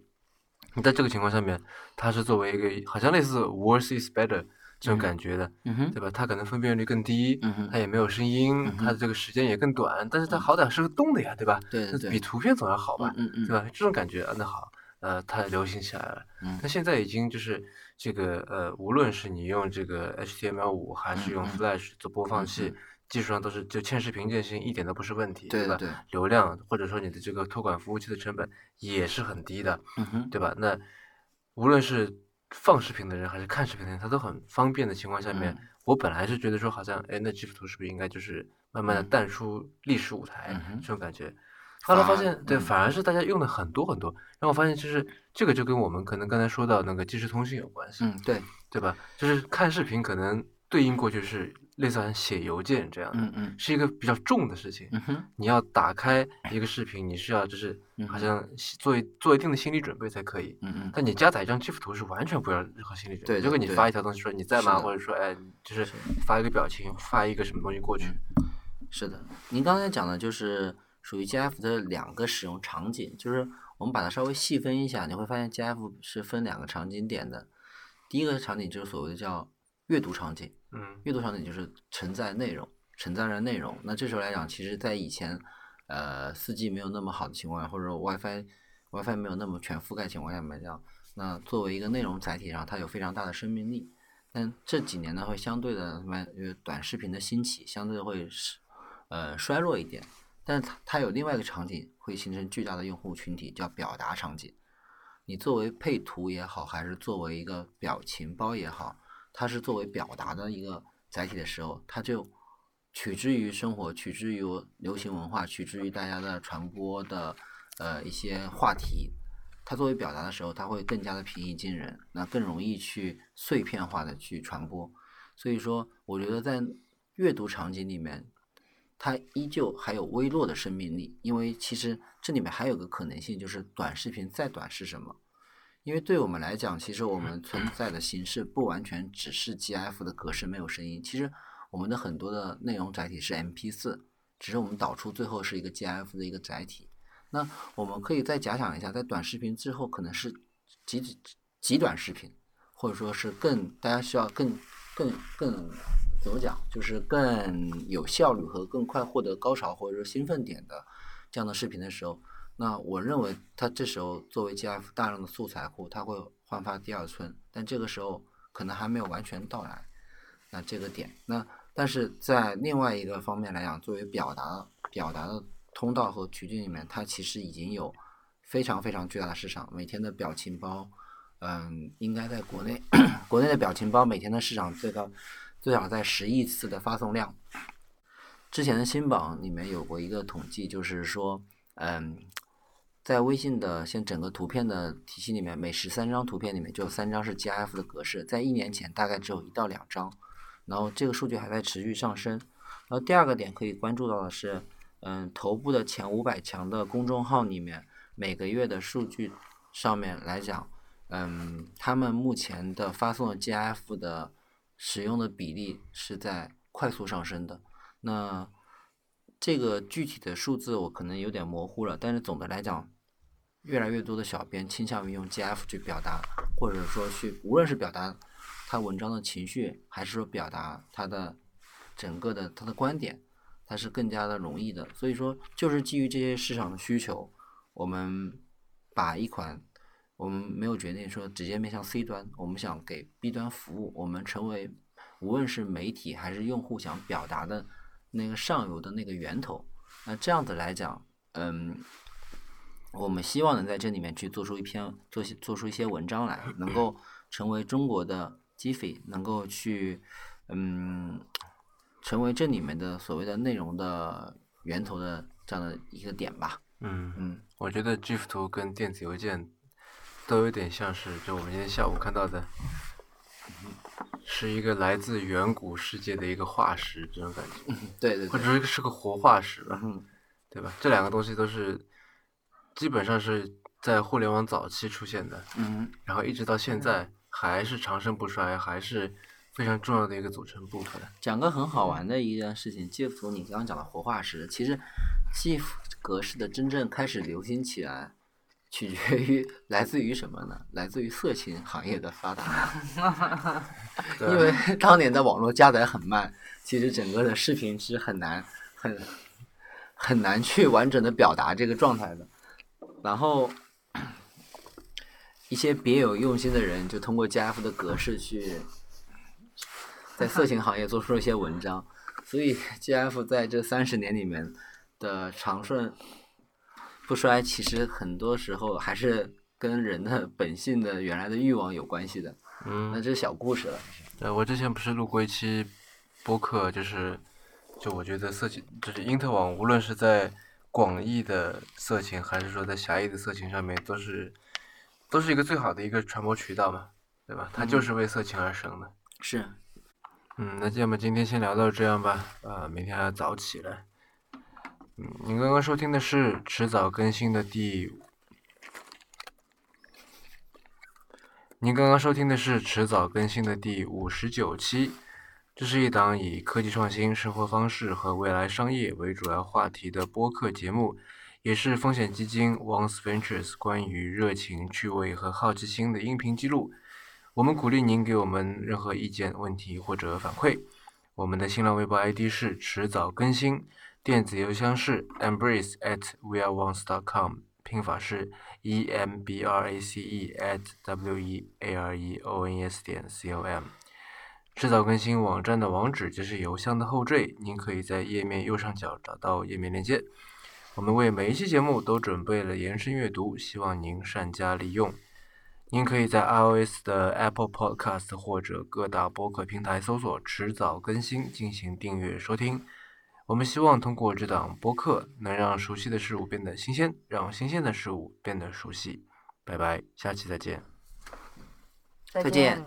你在这个情况下面，它是作为一个好像类似 worse is better 这种嗯感觉的，对吧？它可能分辨率更低，它也没有声音，嗯它的这个时间也更短，但是它好歹是个动的呀，对吧？对对对那比图片总要好吧？嗯嗯对吧？这种感觉，啊那好，呃，它流行起来了。嗯那现在已经就是这个呃，无论是你用这个 HTML 五还是用 Flash 做播放嗯器，技术上都是就嵌视频这件事情一点都不是问题，吧？对对流量或者说你的这个托管服务器的成本也是很低的，对吧？那无论是放视频的人还是看视频的人，他都很方便的情况下面，嗯。我本来是觉得说好像，哎，那 GIF 图是不是应该就是慢慢的嗯。淡出历史舞台、嗯这种感觉？后来发现，对，嗯反而是大家用的很多很多，然后我发现就是这个就跟我们可能刚才说到那个即时通信有关系，嗯对，对吧？就是看视频可能对应过去是类似于写邮件这样的，嗯嗯是一个比较重的事情。嗯哼，你要打开一个视频，你是要就是嗯好像做一做一定的心理准备才可以。嗯嗯但你加载一张 GIF 图是完全不要任何心理准备，对就跟你发一条东西说你在吗，或者说哎就是是发一个表情，发一个什么东西过去。是的，您刚才讲的就是属于 GIF 的两个使用场景，就是我们把它稍微细分一下，你会发现 GIF 是分两个场景点的。第一个场景就是所谓的叫阅读场景，嗯阅读场景就是承载内容，承载着内容。那这时候来讲，其实在以前，呃，4 G 没有那么好的情况下，或者说 WiFi WiFi 没有那么全覆盖情况下来讲，那作为一个内容载体上，它有非常大的生命力。但这几年呢，会相对的什么，因为短视频的兴起，相对会是呃衰弱一点。但它它有另外一个场景，会形成巨大的用户群体，叫表达场景。你作为配图也好，还是作为一个表情包也好，它是作为表达的一个载体的时候，它就取之于生活，取之于流行文化，取之于大家的传播的呃一些话题。它作为表达的时候，它会更加的平易近人，那更容易去碎片化的去传播。所以说，我觉得在阅读场景里面，它依旧还有微弱的生命力，因为其实这里面还有个可能性，就是短视频再短是什么？因为对我们来讲，其实我们存在的形式不完全只是 GIF 的格式没有声音，其实我们的很多的内容载体是 MP 4只是我们导出最后是一个 GIF 的一个载体。那我们可以再假想一下，在短视频之后可能是极极极短视频，或者说是更大家需要更更更怎么讲，就是更有效率和更快获得高潮或者说兴奋点的这样的视频的时候，那我认为它这时候作为 G F 大量的素材库，它会焕发第二春，但这个时候可能还没有完全到来。那这个点，那但是在另外一个方面来讲，作为表达表达的通道和途径里面，它其实已经有非常非常巨大的市场。每天的表情包，嗯，应该在国内国内的表情包每天的市场最高最少在十亿次的发送量。之前的新榜里面有过一个统计，就是说，嗯，在微信的现整个图片的体系里面，每十三张图片里面就有三张是 GIF 的格式，在一年前大概只有一到两张，然后这个数据还在持续上升。然后第二个点可以关注到的是，嗯，头部的前五百强的公众号里面，每个月的数据上面来讲，嗯，他们目前的发送的 GIF 的使用的比例是在快速上升的。那这个具体的数字我可能有点模糊了，但是总的来讲，越来越多的小编倾向于用 GIF 去表达，或者说去无论是表达他文章的情绪，还是说表达他的整个的他的观点，它是更加的容易的。所以说，就是基于这些市场的需求，我们把一款我们没有决定说直接面向 C 端，我们想给 B 端服务，我们成为无论是媒体还是用户想表达的那个上游的那个源头。那这样子来讲，嗯，我们希望能在这里面去做出一篇做些做出一些文章来，能够成为中国的 GIF，，能够去嗯成为这里面的所谓的内容的源头的这样的一个点吧。嗯嗯我觉得 GIF 图跟电子邮件都有点像是，就我们今天下午看到的，是一个来自远古世界的一个化石，这种感觉，对对对，或者是是个活化石吧，嗯对吧？这两个东西都是基本上是在互联网早期出现的，嗯然后一直到现在还是长盛不衰，还是非常重要的一个组成部分。讲个很好玩的一件事情，GIF 图你刚刚讲的活化石，其实 GIF 格式的真正开始流行起来，取决于来自于什么呢？来自于色情行业的发达。对因为当年的网络加载很慢，其实整个的视频是很难很很难去完整的表达这个状态的。然后一些别有用心的人就通过 GIF 的格式去在色情行业做出了一些文章，所以 GIF 在这三十年里面的长顺不衰，其实很多时候还是跟人的本性的原来的欲望有关系的。嗯那，这是小故事了。呃，我之前不是录过一期播客，就是就我觉得色情，就是因特网，无论是在广义的色情，还是说在狭义的色情上面，都是都是一个最好的一个传播渠道嘛，对吧？它就是为色情而生的。是，嗯，那要么今天先聊到这样吧，啊，明天还要早起来。嗯，您刚刚收听的是迟早更新的第，您刚刚收听的是迟早更新的第五十九期，这是一档以科技创新、生活方式和未来商业为主要话题的播客节目，也是风险基金 Once Ventures 关于热情、趣味和好奇心的音频记录。我们鼓励您给我们任何意见、问题或者反馈。我们的新浪微博 ID 是迟早更新，电子邮箱是 embrace at weareones.com，拼法是 e m b r a c e at w e a r e o n e s 点 c o m。迟早更新网站的网址就是邮箱的后缀，您可以在页面右上角找到页面链接。我们为每一期节目都准备了延伸阅读，希望您善加利用。您可以在 iOS 的 Apple Podcast 或者各大播客平台搜索“迟早更新”进行订阅收听。我们希望通过这档播客，能让熟悉的事物变得新鲜，让新鲜的事物变得熟悉。拜拜，下期再见。再见